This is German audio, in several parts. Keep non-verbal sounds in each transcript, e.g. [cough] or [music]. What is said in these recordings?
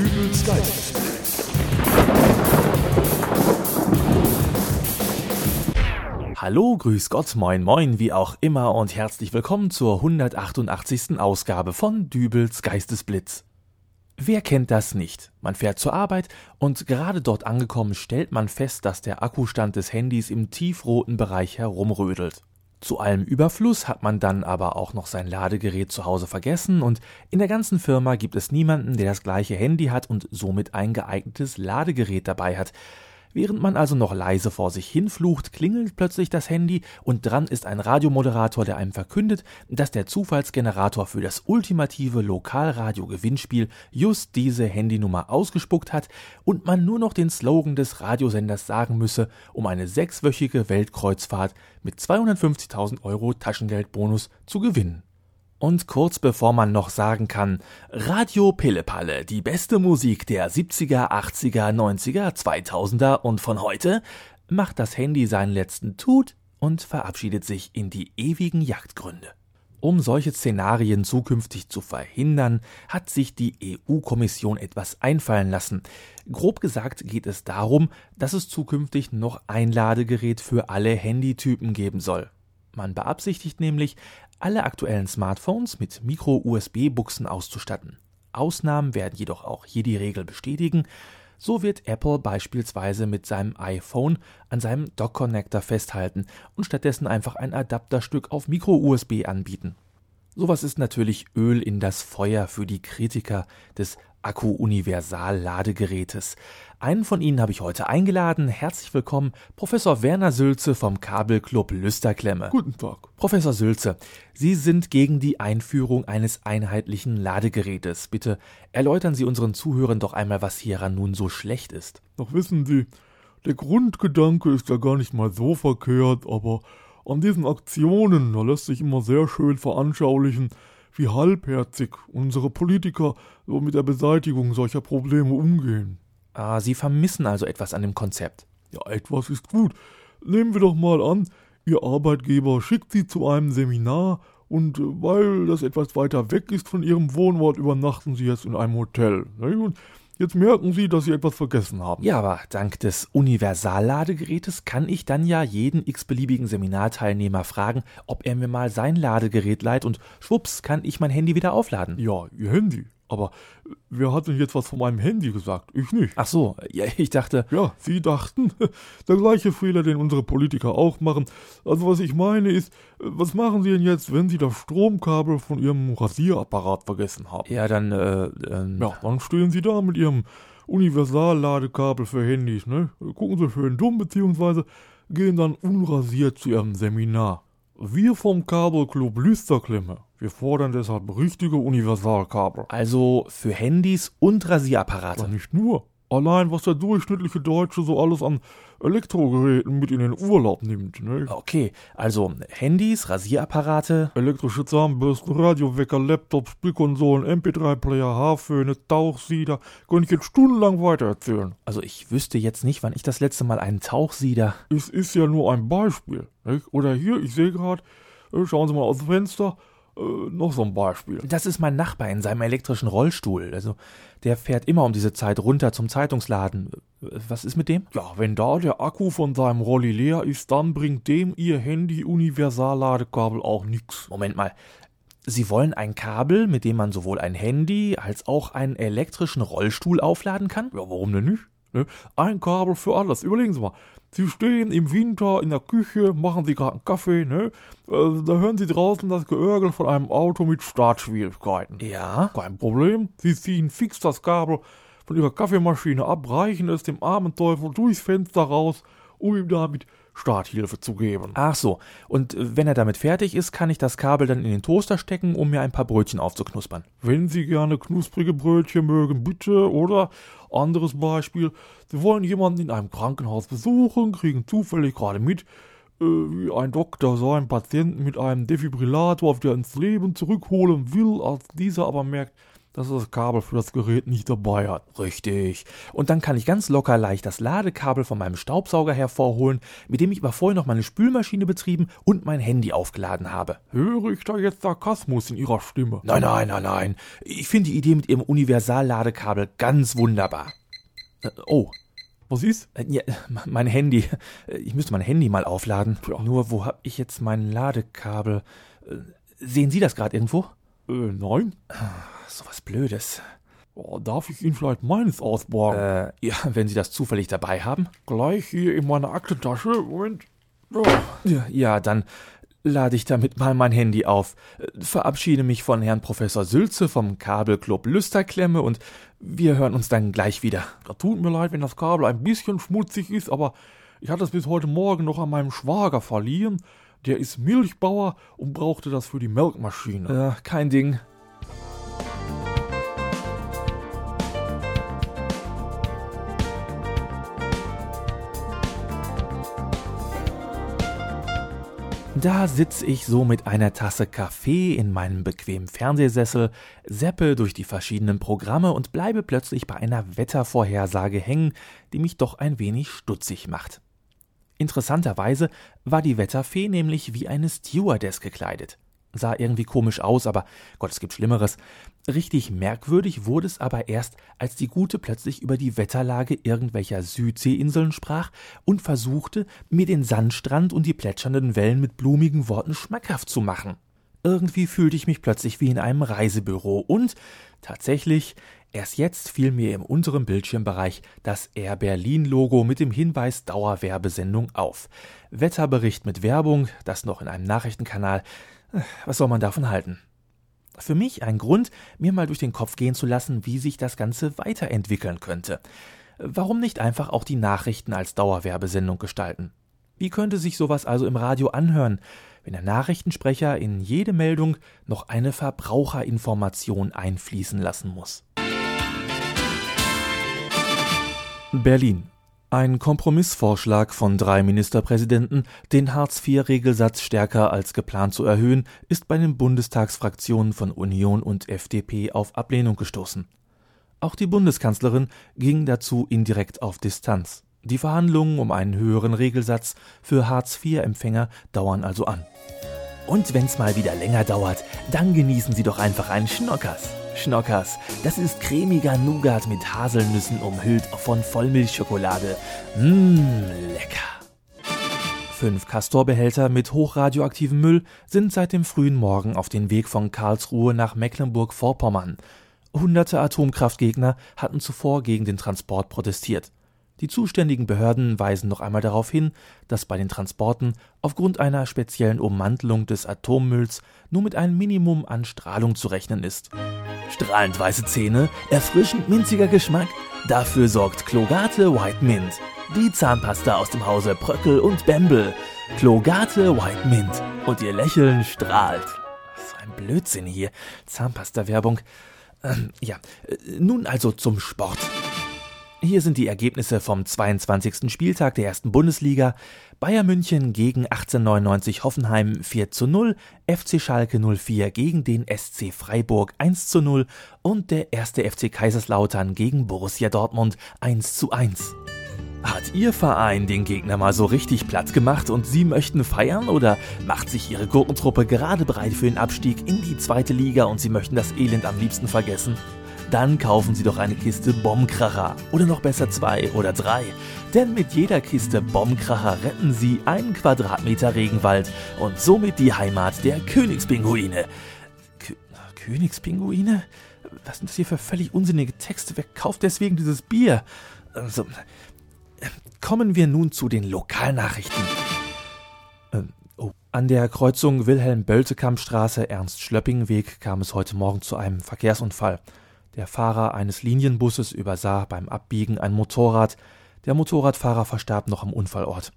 Dübels Geist. Hallo, grüß Gott, moin moin, wie auch immer und herzlich willkommen zur 188. Ausgabe von Dübels Geistesblitz. Wer kennt das nicht? Man fährt zur Arbeit und gerade dort angekommen stellt man fest, dass der Akkustand des Handys im tiefroten Bereich herumrödelt. Zu allem Überfluss hat man dann aber auch noch sein Ladegerät zu Hause vergessen und in der ganzen Firma gibt es niemanden, der das gleiche Handy hat und somit ein geeignetes Ladegerät dabei hat. Während man also noch leise vor sich hinflucht, klingelt plötzlich das Handy und dran ist ein Radiomoderator, der einem verkündet, dass der Zufallsgenerator für das ultimative Lokalradio-Gewinnspiel just diese Handynummer ausgespuckt hat und man nur noch den Slogan des Radiosenders sagen müsse, um eine sechswöchige Weltkreuzfahrt mit 250.000 Euro Taschengeldbonus zu gewinnen. Und kurz bevor man noch sagen kann, Radio Pillepalle, die beste Musik der 70er, 80er, 90er, 2000er und von heute, macht das Handy seinen letzten Tut und verabschiedet sich in die ewigen Jagdgründe. Um solche Szenarien zukünftig zu verhindern, hat sich die EU-Kommission etwas einfallen lassen. Grob gesagt geht es darum, dass es zukünftig noch ein Ladegerät für alle Handytypen geben soll. Man beabsichtigt nämlich, alle aktuellen Smartphones mit Micro-USB-Buchsen auszustatten. Ausnahmen werden jedoch auch hier die Regel bestätigen. So wird Apple beispielsweise mit seinem iPhone an seinem Dock-Connector festhalten und stattdessen einfach ein Adapterstück auf Micro-USB anbieten. Sowas ist natürlich Öl in das Feuer für die Kritiker des Akku-Universal-Ladegerätes. Einen von Ihnen habe ich heute eingeladen. Herzlich willkommen, Professor Werner Sülze vom Kabelclub Lüsterklemme. Guten Tag. Professor Sülze, Sie sind gegen die Einführung eines einheitlichen Ladegerätes. Bitte erläutern Sie unseren Zuhörern doch einmal, was hieran nun so schlecht ist. Doch wissen Sie, der Grundgedanke ist ja gar nicht mal so verkehrt, aber an diesen Aktionen, da lässt sich immer sehr schön veranschaulichen, wie halbherzig unsere Politiker so mit der Beseitigung solcher Probleme umgehen. Ah, Sie vermissen also etwas an dem Konzept. Ja, etwas ist gut. Nehmen wir doch mal an, Ihr Arbeitgeber schickt Sie zu einem Seminar und äh, weil das etwas weiter weg ist von Ihrem Wohnort, übernachten Sie jetzt in einem Hotel. Und Jetzt merken Sie, dass Sie etwas vergessen haben. Ja, aber dank des Universalladegerätes kann ich dann ja jeden x-beliebigen Seminarteilnehmer fragen, ob er mir mal sein Ladegerät leiht und schwupps kann ich mein Handy wieder aufladen. Ja, Ihr Handy. Aber wer hat denn jetzt was von meinem Handy gesagt? Ich nicht. Ach so, ja, ich dachte. Ja, Sie dachten. [laughs] Der gleiche Fehler, den unsere Politiker auch machen. Also was ich meine ist, was machen Sie denn jetzt, wenn Sie das Stromkabel von Ihrem Rasierapparat vergessen haben? Ja, dann, äh, ähm. Ja, dann stehen Sie da mit Ihrem Universalladekabel für Handys, ne? Gucken Sie schön dumm, beziehungsweise gehen dann unrasiert zu Ihrem Seminar. Wir vom Kabelclub Lüsterklemme, wir fordern deshalb richtige Universalkabel. Also für Handys und Rasierapparate. Ja, nicht nur. Allein, was der durchschnittliche Deutsche so alles an Elektrogeräten mit in den Urlaub nimmt. Ne? Okay, also Handys, Rasierapparate, elektrische Zahnbürsten, Radiowecker, Laptops, Spielkonsolen, MP3-Player, Haarföhne, Tauchsieder. Könnte ich jetzt stundenlang weitererzählen. Also ich wüsste jetzt nicht, wann ich das letzte Mal einen Tauchsieder. Es ist ja nur ein Beispiel. Nicht? Oder hier, ich sehe gerade, äh, schauen Sie mal aus dem Fenster, äh, noch so ein Beispiel. Das ist mein Nachbar in seinem elektrischen Rollstuhl. Also, der fährt immer um diese Zeit runter zum Zeitungsladen. Was ist mit dem? Ja, wenn da der Akku von seinem Rolli leer ist, dann bringt dem ihr Handy Universalladekabel auch nix. Moment mal. Sie wollen ein Kabel, mit dem man sowohl ein Handy als auch einen elektrischen Rollstuhl aufladen kann? Ja, warum denn nicht? Ne? Ein Kabel für alles. Überlegen Sie mal. Sie stehen im Winter in der Küche, machen Sie gerade einen Kaffee, ne? Äh, da hören Sie draußen das Geörgel von einem Auto mit Startschwierigkeiten. Ja? Kein Problem. Sie ziehen fix das Kabel von Ihrer Kaffeemaschine ab, reichen es dem armen Teufel durchs Fenster raus, um ihm damit Starthilfe zu geben. Ach so. Und wenn er damit fertig ist, kann ich das Kabel dann in den Toaster stecken, um mir ein paar Brötchen aufzuknuspern. Wenn Sie gerne knusprige Brötchen mögen, bitte. Oder anderes Beispiel. Sie wollen jemanden in einem Krankenhaus besuchen, kriegen zufällig gerade mit, äh, wie ein Doktor seinen Patienten mit einem Defibrillator auf wieder ins Leben zurückholen will, als dieser aber merkt, dass er das Kabel für das Gerät nicht dabei hat. Richtig. Und dann kann ich ganz locker leicht das Ladekabel von meinem Staubsauger hervorholen, mit dem ich aber vorher noch meine Spülmaschine betrieben und mein Handy aufgeladen habe. Höre ich da jetzt Sarkasmus in Ihrer Stimme? Nein, nein, nein, nein. Ich finde die Idee mit Ihrem Universalladekabel ganz wunderbar. Äh, oh. Was ist? Äh, ja, mein Handy. Ich müsste mein Handy mal aufladen. Ja. Nur, wo habe ich jetzt mein Ladekabel? Äh, sehen Sie das gerade irgendwo? Äh, nein. So was Blödes. Oh, darf ich Ihnen vielleicht meines ausborgen? Äh, ja, wenn Sie das zufällig dabei haben. Gleich hier in meiner Aktentasche. Moment. Oh. Ja, ja, dann lade ich damit mal mein Handy auf, verabschiede mich von Herrn Professor Sülze vom Kabelclub Lüsterklemme und wir hören uns dann gleich wieder. Da tut mir leid, wenn das Kabel ein bisschen schmutzig ist, aber ich hatte es bis heute Morgen noch an meinem Schwager verliehen. Der ist Milchbauer und brauchte das für die Melkmaschine. Ja, kein Ding. Da sitz ich so mit einer Tasse Kaffee in meinem bequemen Fernsehsessel, seppe durch die verschiedenen Programme und bleibe plötzlich bei einer Wettervorhersage hängen, die mich doch ein wenig stutzig macht. Interessanterweise war die Wetterfee nämlich wie eine Stewardess gekleidet sah irgendwie komisch aus, aber Gott, es gibt Schlimmeres. Richtig merkwürdig wurde es aber erst, als die Gute plötzlich über die Wetterlage irgendwelcher Südseeinseln sprach und versuchte, mir den Sandstrand und die plätschernden Wellen mit blumigen Worten schmackhaft zu machen. Irgendwie fühlte ich mich plötzlich wie in einem Reisebüro und tatsächlich, erst jetzt fiel mir im unteren Bildschirmbereich das Air Berlin Logo mit dem Hinweis Dauerwerbesendung auf. Wetterbericht mit Werbung, das noch in einem Nachrichtenkanal, was soll man davon halten? Für mich ein Grund, mir mal durch den Kopf gehen zu lassen, wie sich das Ganze weiterentwickeln könnte. Warum nicht einfach auch die Nachrichten als Dauerwerbesendung gestalten? Wie könnte sich sowas also im Radio anhören, wenn der Nachrichtensprecher in jede Meldung noch eine Verbraucherinformation einfließen lassen muss? Berlin. Ein Kompromissvorschlag von drei Ministerpräsidenten, den Hartz-IV-Regelsatz stärker als geplant zu erhöhen, ist bei den Bundestagsfraktionen von Union und FDP auf Ablehnung gestoßen. Auch die Bundeskanzlerin ging dazu indirekt auf Distanz. Die Verhandlungen um einen höheren Regelsatz für Hartz-IV-Empfänger dauern also an. Und wenn's mal wieder länger dauert, dann genießen Sie doch einfach einen Schnockers. Schnockers. Das ist cremiger Nougat mit Haselnüssen umhüllt von Vollmilchschokolade. Mmm, lecker. Fünf Castorbehälter mit hochradioaktivem Müll sind seit dem frühen Morgen auf den Weg von Karlsruhe nach Mecklenburg-Vorpommern. Hunderte Atomkraftgegner hatten zuvor gegen den Transport protestiert. Die zuständigen Behörden weisen noch einmal darauf hin, dass bei den Transporten aufgrund einer speziellen Ummantelung des Atommülls nur mit einem Minimum an Strahlung zu rechnen ist. Strahlend weiße Zähne, erfrischend minziger Geschmack, dafür sorgt Klogate White Mint. Die Zahnpasta aus dem Hause Pröckel und Bembel. Klogate White Mint. Und ihr Lächeln strahlt. So ein Blödsinn hier. Zahnpasta-Werbung. Ähm, ja, äh, nun also zum Sport. Hier sind die Ergebnisse vom 22. Spieltag der ersten Bundesliga. Bayern München gegen 1899 Hoffenheim 4 zu 0, FC Schalke 04 gegen den SC Freiburg 1 zu 0 und der erste FC Kaiserslautern gegen Borussia Dortmund 1 zu 1. Hat Ihr Verein den Gegner mal so richtig platt gemacht und Sie möchten feiern oder macht sich Ihre Gurkentruppe gerade bereit für den Abstieg in die zweite Liga und Sie möchten das Elend am liebsten vergessen? Dann kaufen Sie doch eine Kiste Bombkracher oder noch besser zwei oder drei. Denn mit jeder Kiste Bombkracher retten Sie einen Quadratmeter Regenwald und somit die Heimat der Königspinguine. K Königspinguine? Was sind das hier für völlig unsinnige Texte? Wer kauft deswegen dieses Bier? Also, kommen wir nun zu den Lokalnachrichten. Ähm, oh. An der Kreuzung Wilhelm-Böltekamp-Straße, Ernst-Schlöpping-Weg kam es heute Morgen zu einem Verkehrsunfall. Der Fahrer eines Linienbusses übersah beim Abbiegen ein Motorrad. Der Motorradfahrer verstarb noch am Unfallort.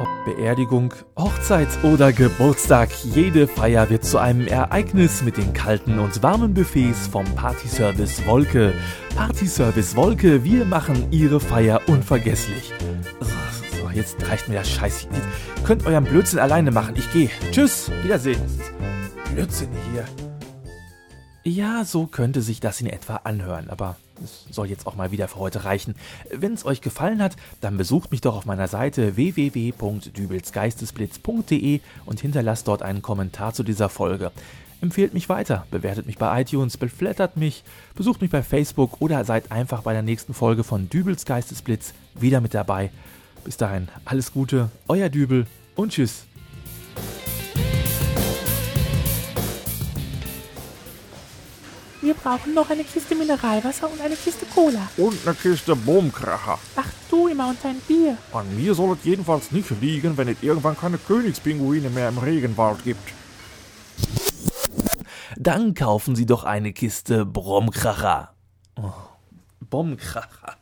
Ob Beerdigung, Hochzeit oder Geburtstag, jede Feier wird zu einem Ereignis mit den kalten und warmen Buffets vom Partyservice Wolke. Partyservice Wolke, wir machen Ihre Feier unvergesslich. So, jetzt reicht mir das Scheiß. Ihr könnt euren Blödsinn alleine machen. Ich gehe. Tschüss. Wiedersehen. Blödsinn hier. Ja, so könnte sich das in etwa anhören, aber es soll jetzt auch mal wieder für heute reichen. Wenn es euch gefallen hat, dann besucht mich doch auf meiner Seite www.dübelsgeistesblitz.de und hinterlasst dort einen Kommentar zu dieser Folge. Empfehlt mich weiter, bewertet mich bei iTunes, beflattert mich, besucht mich bei Facebook oder seid einfach bei der nächsten Folge von Dübels Geistesblitz wieder mit dabei. Bis dahin, alles Gute, euer Dübel und tschüss. Wir brauchen noch eine Kiste Mineralwasser und eine Kiste Cola. Und eine Kiste Boomkracher. Ach du immer und dein Bier. An mir soll es jedenfalls nicht liegen, wenn es irgendwann keine Königspinguine mehr im Regenwald gibt. Dann kaufen Sie doch eine Kiste Bromkracher. Oh, Bomkracher.